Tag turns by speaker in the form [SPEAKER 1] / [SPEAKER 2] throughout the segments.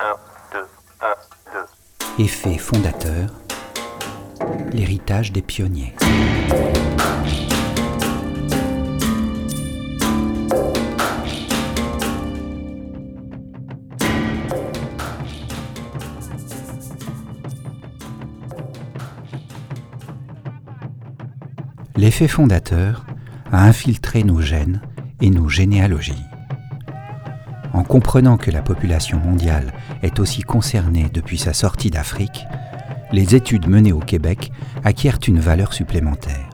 [SPEAKER 1] 1, 2, 1, 2.
[SPEAKER 2] Effet fondateur, l'héritage des pionniers. L'effet fondateur a infiltré nos gènes et nos généalogies. En comprenant que la population mondiale est aussi concernée depuis sa sortie d'Afrique, les études menées au Québec acquièrent une valeur supplémentaire.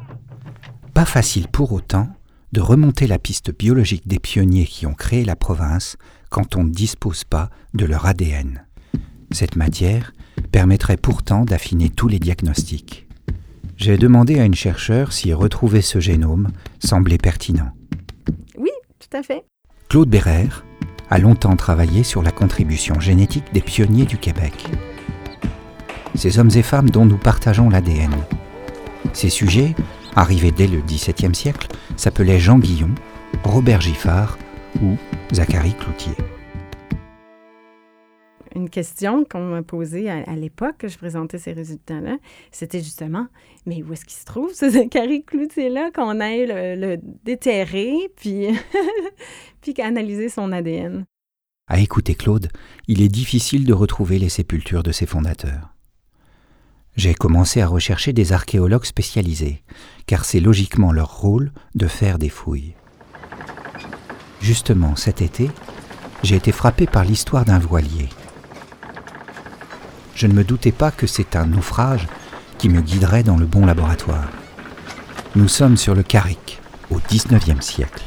[SPEAKER 2] Pas facile pour autant de remonter la piste biologique des pionniers qui ont créé la province quand on ne dispose pas de leur ADN. Cette matière permettrait pourtant d'affiner tous les diagnostics. J'ai demandé à une chercheure si retrouver ce génome semblait pertinent.
[SPEAKER 3] Oui, tout à fait.
[SPEAKER 2] Claude Bérère a longtemps travaillé sur la contribution génétique des pionniers du Québec. Ces hommes et femmes dont nous partageons l'ADN. Ces sujets, arrivés dès le XVIIe siècle, s'appelaient Jean Guillon, Robert Giffard ou Zacharie Cloutier
[SPEAKER 3] une question qu'on m'a posée à, l'époque que je présentais ces résultats-là, c'était justement, mais où est-ce qu'il se trouve ce Zacharie Cloutier-là, qu'on aille le, déterrer, puis, puis analyser son ADN?
[SPEAKER 2] À écouter Claude, il est difficile de retrouver les sépultures de ses fondateurs. J'ai commencé à rechercher des archéologues spécialisés, car c'est logiquement leur rôle de faire des fouilles. Justement, cet été, j'ai été frappé par l'histoire d'un voilier je ne me doutais pas que c'est un naufrage qui me guiderait dans le bon laboratoire. Nous sommes sur le Carrick, au XIXe siècle.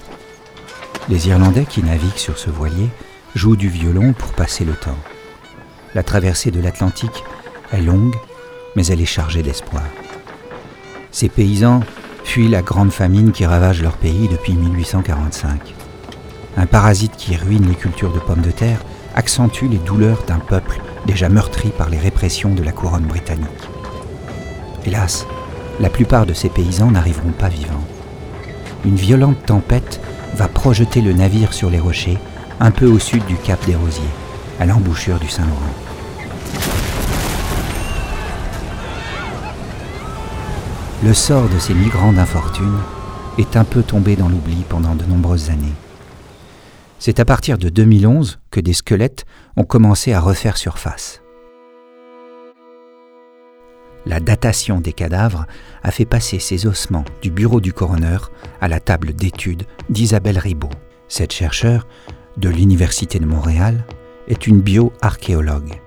[SPEAKER 2] Les Irlandais qui naviguent sur ce voilier jouent du violon pour passer le temps. La traversée de l'Atlantique est longue, mais elle est chargée d'espoir. Ces paysans fuient la grande famine qui ravage leur pays depuis 1845. Un parasite qui ruine les cultures de pommes de terre accentue les douleurs d'un peuple déjà meurtri par les répressions de la couronne britannique. Hélas, la plupart de ces paysans n'arriveront pas vivants. Une violente tempête va projeter le navire sur les rochers, un peu au sud du cap des Rosiers, à l'embouchure du Saint-Laurent. Le sort de ces migrants d'infortune est un peu tombé dans l'oubli pendant de nombreuses années. C'est à partir de 2011 que des squelettes ont commencé à refaire surface. La datation des cadavres a fait passer ces ossements du bureau du coroner à la table d'études d'Isabelle Ribaud. Cette chercheure de l'Université de Montréal est une bioarchéologue.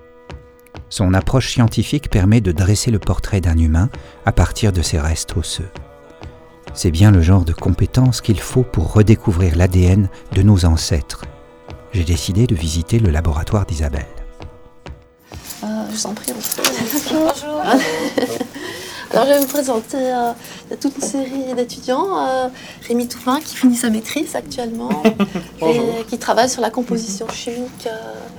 [SPEAKER 2] Son approche scientifique permet de dresser le portrait d'un humain à partir de ses restes osseux. C'est bien le genre de compétences qu'il faut pour redécouvrir l'ADN de nos ancêtres. J'ai décidé de visiter le laboratoire d'Isabelle.
[SPEAKER 4] Euh, je vous en prie. Bonjour. Alors, je vais vous présenter euh, toute une série d'étudiants. Euh, Rémi Toupin, qui finit sa maîtrise actuellement, et qui travaille sur la composition chimique euh,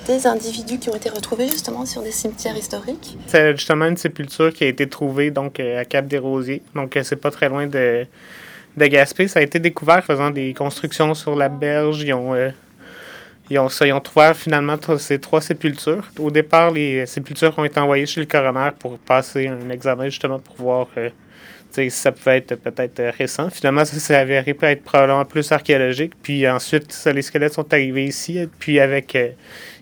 [SPEAKER 4] des individus qui ont été retrouvés justement sur des cimetières historiques.
[SPEAKER 5] C'est justement une sépulture qui a été trouvée donc, à Cap des Rosiers. Donc, c'est pas très loin de, de Gaspé. Ça a été découvert faisant des constructions sur la berge. Ils ont ils ont, ils ont trouvé finalement ces trois sépultures. Au départ, les sépultures ont été envoyées chez le coroner pour passer un examen justement pour voir euh, ça pouvait être peut-être euh, récent. Finalement, ça s'est avéré peut être probablement plus archéologique. Puis ensuite, les squelettes sont arrivés ici. Puis avec euh,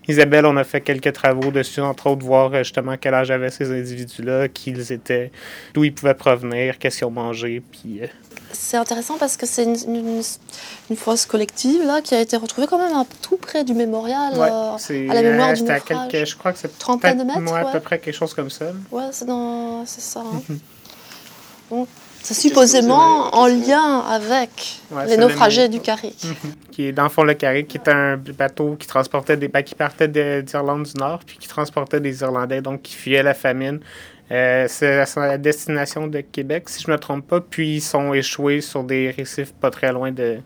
[SPEAKER 5] Isabelle, on a fait quelques travaux dessus, entre autres, voir justement quel âge avaient ces individus-là, qui ils étaient, d'où ils pouvaient provenir, qu'est-ce qu'ils ont mangé. Puis
[SPEAKER 4] c'est intéressant parce que c'est une, une, fosse collective là, qui a été retrouvée quand même tout près du mémorial,
[SPEAKER 5] euh,
[SPEAKER 4] à la mémoire du
[SPEAKER 5] naufrage. Quelques, je crois que c'est
[SPEAKER 4] trentaine de mètres.
[SPEAKER 5] Ouais, à peu près quelque chose comme ça.
[SPEAKER 4] Ouais, c'est ça. Hein. C'est supposément en lien avec les naufragés du Carrick.
[SPEAKER 5] Qui est dans le fond le Carrick, qui était un bateau qui transportait des, ben, qui partait d'Irlande du Nord, puis qui transportait des Irlandais, donc qui fuyaient la famine. Euh, c'est la destination de Québec, si je ne me trompe pas. Puis ils sont échoués sur des récifs pas très loin de,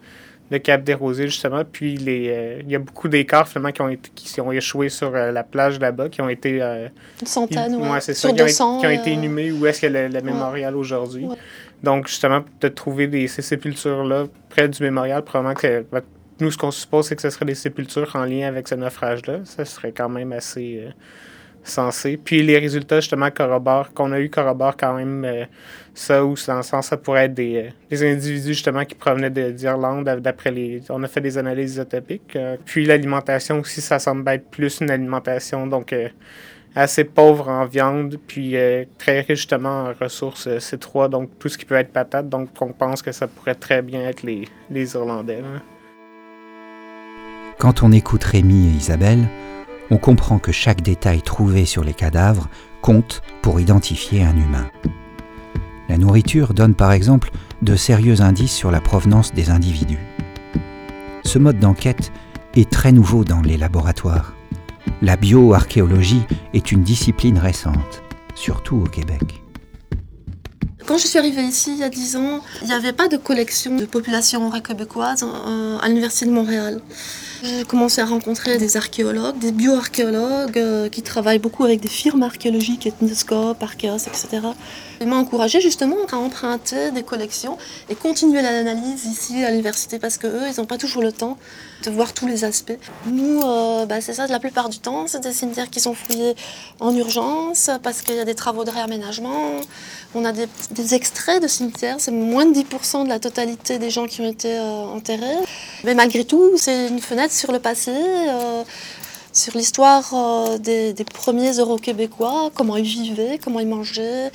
[SPEAKER 5] de Cap des Rosiers, justement. Puis les, euh, il y a beaucoup d'écarts, finalement, qui ont, été, qui ont échoué sur euh, la plage là-bas, qui ont été.
[SPEAKER 4] Une centaine,
[SPEAKER 5] ouais. c'est ça, qui, ont, qui ont, été inhumés où est-ce qu'il y a le, mémorial aujourd'hui. Donc, justement, de trouver des, ces sépultures-là près du mémorial, probablement que nous, ce qu'on suppose, c'est que ce serait des sépultures en lien avec ce naufrage-là. Ça serait quand même assez euh. Puis les résultats, justement, corroborent, qu'on a eu corroborent quand même euh, ça, ou dans le sens, ça pourrait être des, des individus, justement, qui provenaient d'Irlande, d'après les... On a fait des analyses isotopiques. puis l'alimentation aussi, ça semble être plus une alimentation, donc assez pauvre en viande, puis très riche justement en ressources C3, donc tout ce qui peut être patate. Donc on pense que ça pourrait très bien être les, les Irlandais.
[SPEAKER 2] Quand on écoute Rémi et Isabelle, on comprend que chaque détail trouvé sur les cadavres compte pour identifier un humain. La nourriture donne par exemple de sérieux indices sur la provenance des individus. Ce mode d'enquête est très nouveau dans les laboratoires. La bioarchéologie est une discipline récente, surtout au Québec.
[SPEAKER 4] Quand je suis arrivée ici il y a 10 ans, il n'y avait pas de collection de population québécoise à l'Université de Montréal. J'ai commencé à rencontrer des archéologues, des bioarchéologues euh, qui travaillent beaucoup avec des firmes archéologiques, Ethnoscope, Archeos, etc. Ils m'ont encouragé justement à emprunter des collections et continuer l'analyse ici à l'université parce qu'eux, ils n'ont pas toujours le temps de voir tous les aspects. Nous, euh, bah, c'est ça, la plupart du temps, c'est des cimetières qui sont fouillés en urgence parce qu'il y a des travaux de réaménagement. On a des, extraits de cimetières, c'est moins de 10% de la totalité des gens qui ont été euh, enterrés. Mais malgré tout, c'est une fenêtre sur le passé, euh, sur l'histoire des, premiers Euro-Québécois, comment ils vivaient, comment ils mangeaient,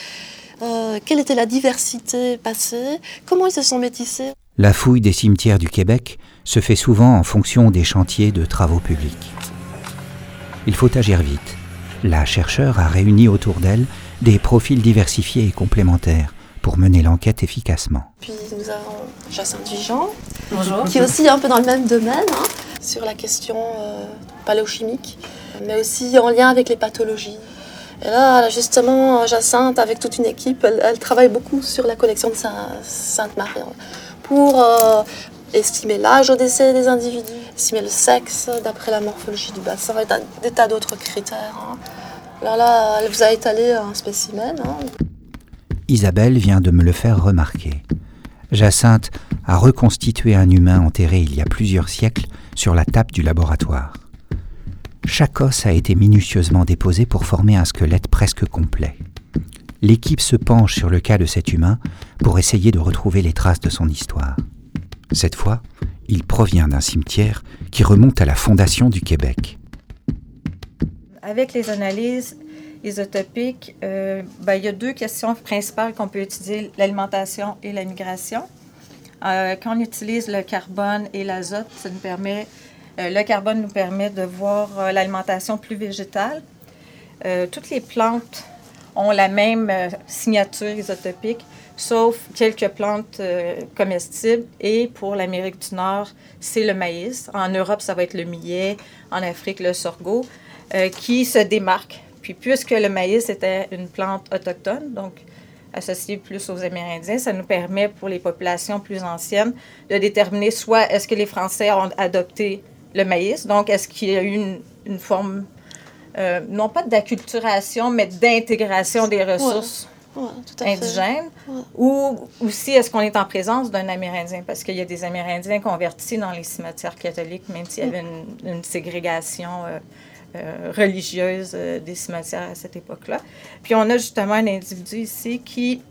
[SPEAKER 4] quelle était la diversité passée, comment ils se sont métissés.
[SPEAKER 2] La fouille des cimetières du Québec se fait souvent en fonction des chantiers de travaux publics. Il faut agir vite. La chercheure a réuni autour d'elle des profils diversifiés et complémentaires pour mener l'enquête efficacement.
[SPEAKER 4] Puis nous avons Jacinthe Vigeant, qui est aussi un peu dans le même domaine, hein, sur la question euh, paléochimique, mais aussi en lien avec les pathologies. Et là, justement, Jacinthe, avec toute une équipe, elle, travaille beaucoup sur la collection de Sainte-Marie pour euh, estimer l'âge au décès des individus, estimer le sexe d'après la morphologie du bassin et des tas d'autres critères. Hein. Alors là, elle vous a étalé un spécimen. Hein.
[SPEAKER 2] Isabelle vient de me le faire remarquer. Jacinthe a reconstitué un humain enterré il y a plusieurs siècles sur la table du laboratoire. Chaque os a été minutieusement déposé pour former un squelette presque complet. L'équipe se penche sur le cas de cet humain pour essayer de retrouver les traces de son histoire. Cette fois, il provient d'un cimetière qui remonte à la fondation du Québec.
[SPEAKER 6] Avec les analyses, isotopique, euh, ben, il y a deux questions principales qu'on peut utiliser, l'alimentation et la migration. Euh, quand on utilise le carbone et l'azote, ça nous permet, euh, le carbone nous permet de voir l'alimentation plus végétale. toutes les plantes ont la même signature isotopique, sauf quelques plantes comestibles. Et pour l'Amérique du Nord, c'est le maïs. En Europe, ça va être le millet. En Afrique, le sorgho, qui se démarquent puis puisque le maïs était une plante autochtone, donc associée plus aux Amérindiens, ça nous permet pour les populations plus anciennes de déterminer soit est-ce que les Français ont adopté le maïs, donc est-ce qu'il y a eu une, forme, euh, non pas d'acculturation, mais d'intégration des ressources. indigènes, ou aussi est-ce qu'on est en présence d'un Amérindien, parce qu'il y a des Amérindiens convertis dans les cimetières catholiques, même s'il y avait une, ségrégation euh, euh, religieuse euh, des cimetières à cette époque-là. Puis on a justement un individu ici qui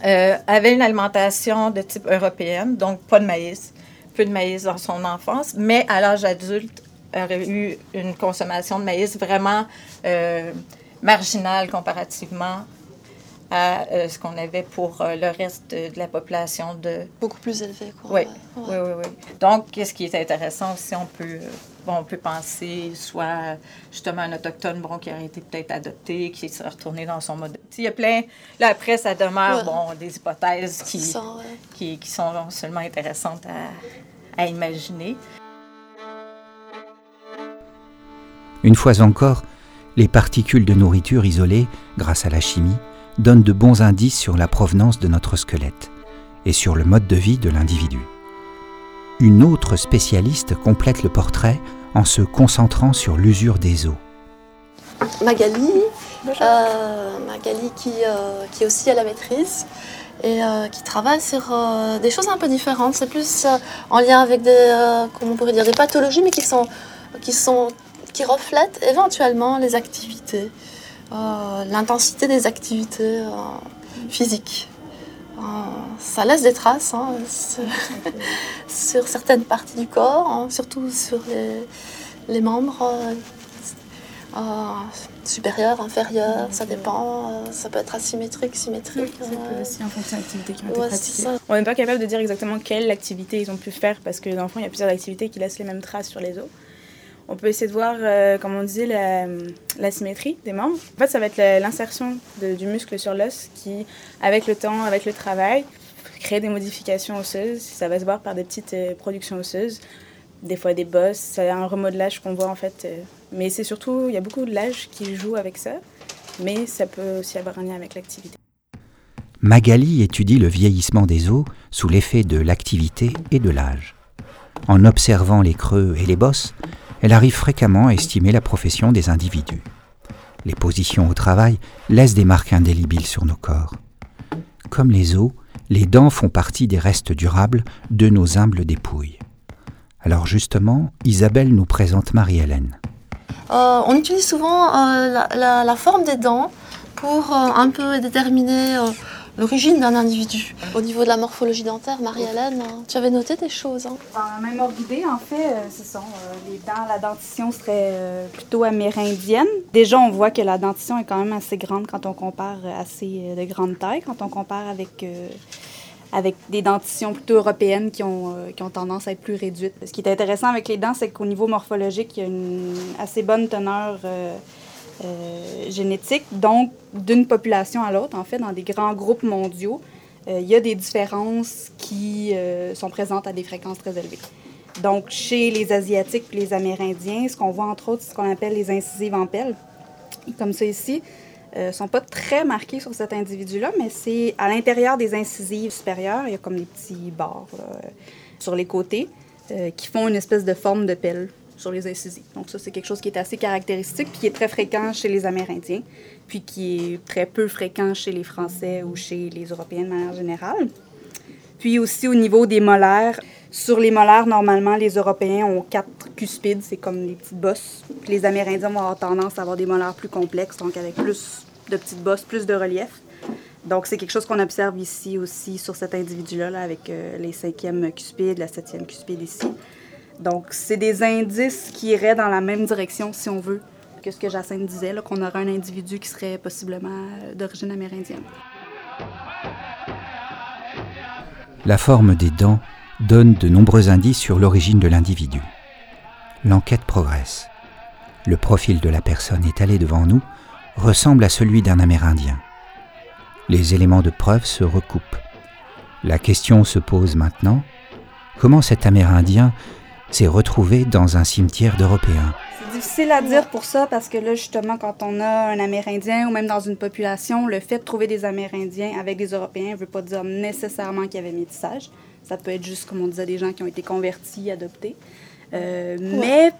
[SPEAKER 6] avait une alimentation de type européenne, donc pas de maïs, peu de maïs dans son enfance, mais à l'âge adulte aurait eu une consommation de maïs vraiment marginale comparativement à ce qu'on avait pour le reste de, la population de...
[SPEAKER 4] Beaucoup plus élevé,
[SPEAKER 6] quoi. Oui, oui, oui, oui. Donc, qu'est-ce qui est intéressant aussi, on peut bon, on peut penser soit justement un autochtone bon, qui aurait été peut-être adopté, qui serait retourné dans son mode. Il y a plein. Là, après, ça demeure bon, des hypothèses qui, qui, qui, sont seulement intéressantes à, à imaginer.
[SPEAKER 2] Une fois encore, les particules de nourriture isolées, grâce à la chimie, donnent de bons indices sur la provenance de notre squelette et sur le mode de vie de l'individu une autre spécialiste complète le portrait en se concentrant sur l'usure des eaux.
[SPEAKER 4] Magali, euh, Magali qui, euh, qui est aussi à la maîtrise et qui travaille sur des choses un peu différentes. C'est plus en lien avec des, comment on pourrait dire, des pathologies, mais qui sont, qui sont, qui reflètent éventuellement les activités, l'intensité des activités physiques. ça laisse des traces hein, sur, certaines parties du corps, hein, surtout sur les, les membres euh, supérieur, inférieur, ça dépend. Euh, ça peut être asymétrique, symétrique.
[SPEAKER 7] ça peut aussi en fonction de l'activité qui ont été pratiquées. On n'est pas capable de dire exactement quelle activité ils ont pu faire parce que dans le fond, il y a plusieurs activités qui laissent les mêmes traces sur les os. On peut essayer de voir, euh, comme on disait, la, symétrie des membres. En fait, ça va être l'insertion du muscle sur l'os qui, avec le temps, avec le travail, crée des modifications osseuses. Ça va se voir par des petites productions osseuses des fois des bosses. C'est un remodelage qu'on voit en fait. Euh, mais c'est surtout, il y a beaucoup de l'âge qui joue avec ça, mais ça peut aussi avoir un lien avec l'activité.
[SPEAKER 2] Magali étudie le vieillissement des os sous l'effet de l'activité et de l'âge. En observant les creux et les bosses, elle arrive fréquemment à estimer la profession des individus. Les positions au travail laissent des marques indélébiles sur nos corps. Comme les os, les dents font partie des restes durables de nos humbles dépouilles. Alors justement, Isabelle nous présente Marie-Hélène.
[SPEAKER 4] Euh, on utilise souvent euh, la, forme des dents pour euh, un peu déterminer l'origine d'un individu. Au niveau de la morphologie dentaire, Marie-Hélène, tu avais noté des choses. Hein?
[SPEAKER 7] Dans la même ordre d'idée, en fait, ce sont les dents, la dentition serait plutôt amérindienne. Déjà, on voit que la dentition est quand même assez grande quand on compare assez de grande taille, quand on compare avec avec des dentitions plutôt européennes qui ont, euh, qui ont tendance à être plus réduites. Ce qui est intéressant avec les dents, c'est qu'au niveau morphologique, il y a une assez bonne teneur euh, euh, génétique. Donc, d'une population à l'autre, en fait, dans des grands groupes mondiaux, il y a des différences qui sont présentes à des fréquences très élevées. Donc, chez les Asiatiques et les Amérindiens, ce qu'on voit entre autres, c'est ce qu'on appelle les incisives en pelle, comme ça ici ne euh, sont pas très marqués sur cet individu-là, mais c'est à l'intérieur des incisives supérieures, il y a comme des petits bords sur les côtés euh, qui font une espèce de forme de pelle sur les incisives. Donc ça, c'est quelque chose qui est assez caractéristique, puis qui est très fréquent chez les Amérindiens, puis qui est très peu fréquent chez les Français ou chez les Européens de manière générale. Puis aussi au niveau des molaires, sur les molaires, normalement, les Européens ont quatre cuspides, c'est comme des petites bosses. Puis les Amérindiens vont avoir tendance à avoir des molaires plus complexes, donc avec plus de petites bosses, plus de relief. Donc, c'est quelque chose qu'on observe ici aussi sur cet individu-là, avec euh, les cinquièmes cuspides, la septième cuspide ici. Donc, c'est des indices qui iraient dans la même direction, si on veut, que ce que Jacinthe disait, qu'on aurait un individu qui serait possiblement euh, d'origine amérindienne.
[SPEAKER 2] La forme des dents donne de nombreux indices sur l'origine de l'individu. L'enquête progresse. Le profil de la personne étalé devant nous ressemble à celui d'un Amérindien. Les éléments de preuve se recoupent. La question se pose maintenant, comment cet Amérindien s'est retrouvé dans un cimetière d'Européens
[SPEAKER 7] C'est difficile à dire pour ça parce que là, justement, quand on a un Amérindien ou même dans une population, le fait de trouver des Amérindiens avec des Européens ne veut pas dire nécessairement qu'il y avait métissage. Ça peut être juste, comme on disait, des gens qui ont été convertis, adoptés. Euh, mais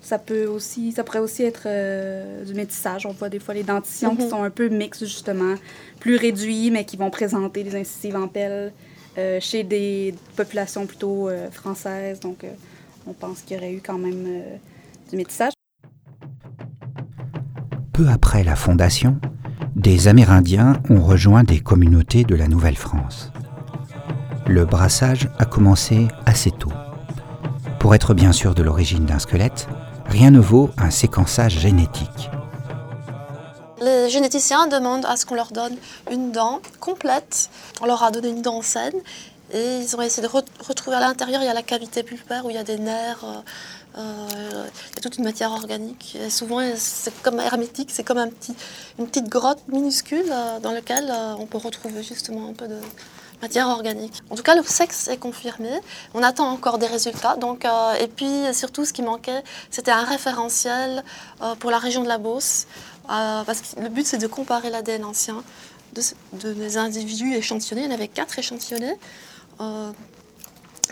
[SPEAKER 7] ça peut aussi, ça pourrait aussi être euh, du métissage. On voit des fois les dentitions qui mhm. sont un peu mixtes, justement, plus réduits, mais qui vont présenter des incisives en pelle euh, chez des populations plutôt euh, françaises. Donc, on pense qu'il y aurait eu quand même du métissage.
[SPEAKER 2] Peu après la fondation, des Amérindiens ont rejoint des communautés de la Nouvelle-France. Le brassage a commencé assez tôt. Pour être bien sûr de l'origine d'un squelette, rien ne vaut un séquençage génétique.
[SPEAKER 4] Les généticiens demandent à ce qu'on leur donne une dent complète. On leur a donné une dent saine et ils ont essayé de retrouver à l'intérieur, il y a la cavité pulpaire où il y a des nerfs, euh, euh, il y a toute une matière organique. Et souvent, c'est comme hermétique, c'est comme une petite grotte minuscule euh, dans laquelle on peut retrouver justement un peu de, matière organique. En tout cas, le sexe est confirmé. On attend encore des résultats. Donc, et puis, surtout, ce qui manquait, c'était un référentiel pour la région de la Beauce. Parce que le but, c'est de comparer l'ADN ancien de, des individus échantillonnés. Il y en avait quatre échantillonnés,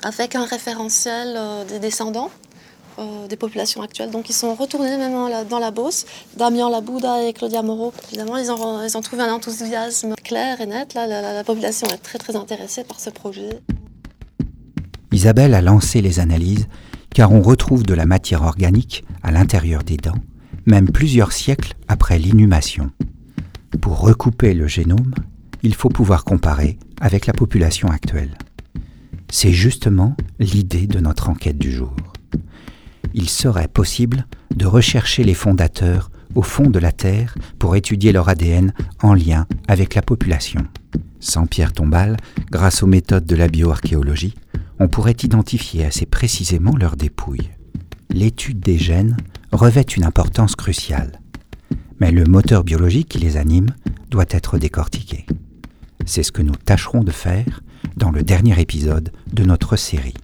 [SPEAKER 4] avec un référentiel des descendants euh, des populations actuelles. Donc ils sont retournés même dans la Beauce. Damien Labouda et Claudia Moreau, évidemment, ils ont, ils trouvé un enthousiasme clair et net. La, la population est très très intéressée par ce projet.
[SPEAKER 2] Isabelle a lancé les analyses car on retrouve de la matière organique à l'intérieur des dents, même plusieurs siècles après l'inhumation. Pour recouper le génome, il faut pouvoir comparer avec la population actuelle. C'est justement l'idée de notre enquête du jour. Il serait possible de rechercher les fondateurs au fond de la Terre pour étudier leur ADN en lien avec la population. Sans Pierre Tombal, grâce aux méthodes de la bioarchéologie, on pourrait identifier assez précisément leur dépouille. L'étude des gènes revêt une importance cruciale. Mais le moteur biologique qui les anime doit être décortiqué. C'est ce que nous tâcherons de faire dans le dernier épisode de notre série.